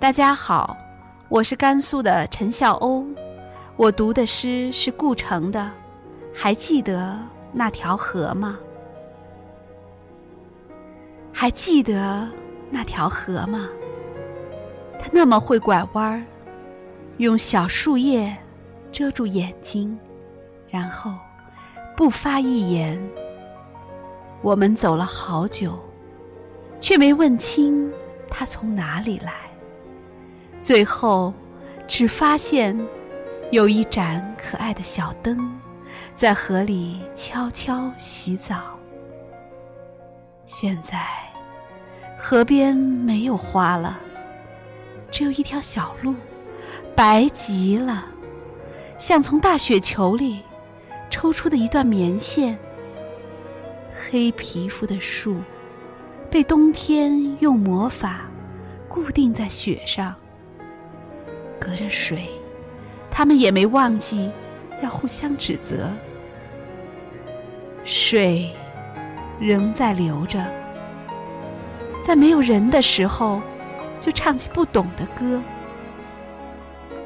大家好，我是甘肃的陈笑欧，我读的诗是顾城的，还记得那条河吗？还记得那条河吗？它那么会拐弯儿，用小树叶遮住眼睛，然后不发一言。我们走了好久，却没问清它从哪里来。最后，只发现有一盏可爱的小灯，在河里悄悄洗澡。现在，河边没有花了，只有一条小路，白极了，像从大雪球里抽出的一段棉线。黑皮肤的树，被冬天用魔法固定在雪上。隔着水，他们也没忘记要互相指责。水仍在流着，在没有人的时候，就唱起不懂的歌。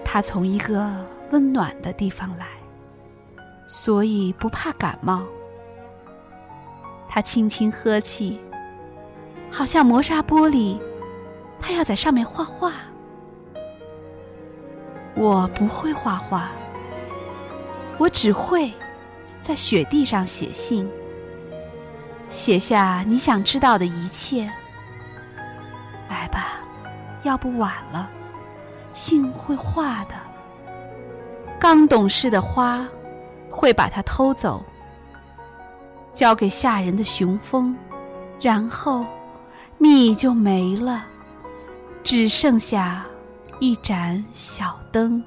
它从一个温暖的地方来，所以不怕感冒。它轻轻呵气，好像磨砂玻璃，它要在上面画画。我不会画画，我只会在雪地上写信，写下你想知道的一切。来吧，要不晚了，信会化的。刚懂事的花会把它偷走，交给吓人的雄蜂，然后蜜就没了，只剩下。一盏小灯。